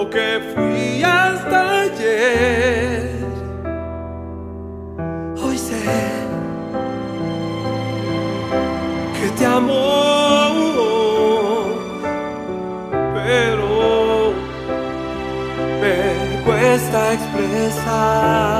lo que fui hasta ayer. Hoy sé que te amo, pero me cuesta expresar.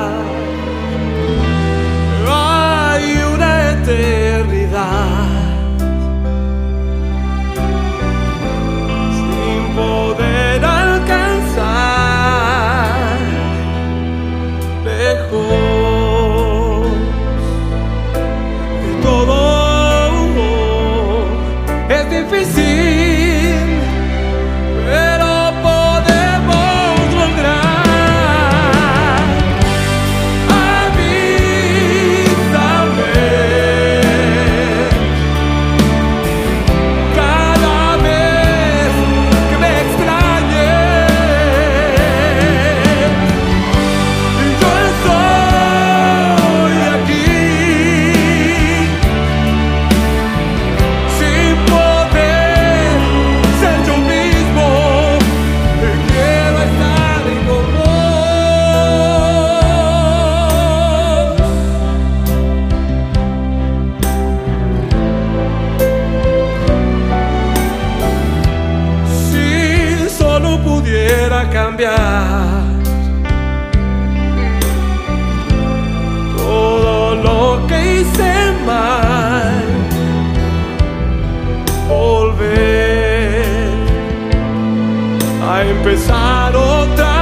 artificial. todo lo que hice mal, volver a empezar otra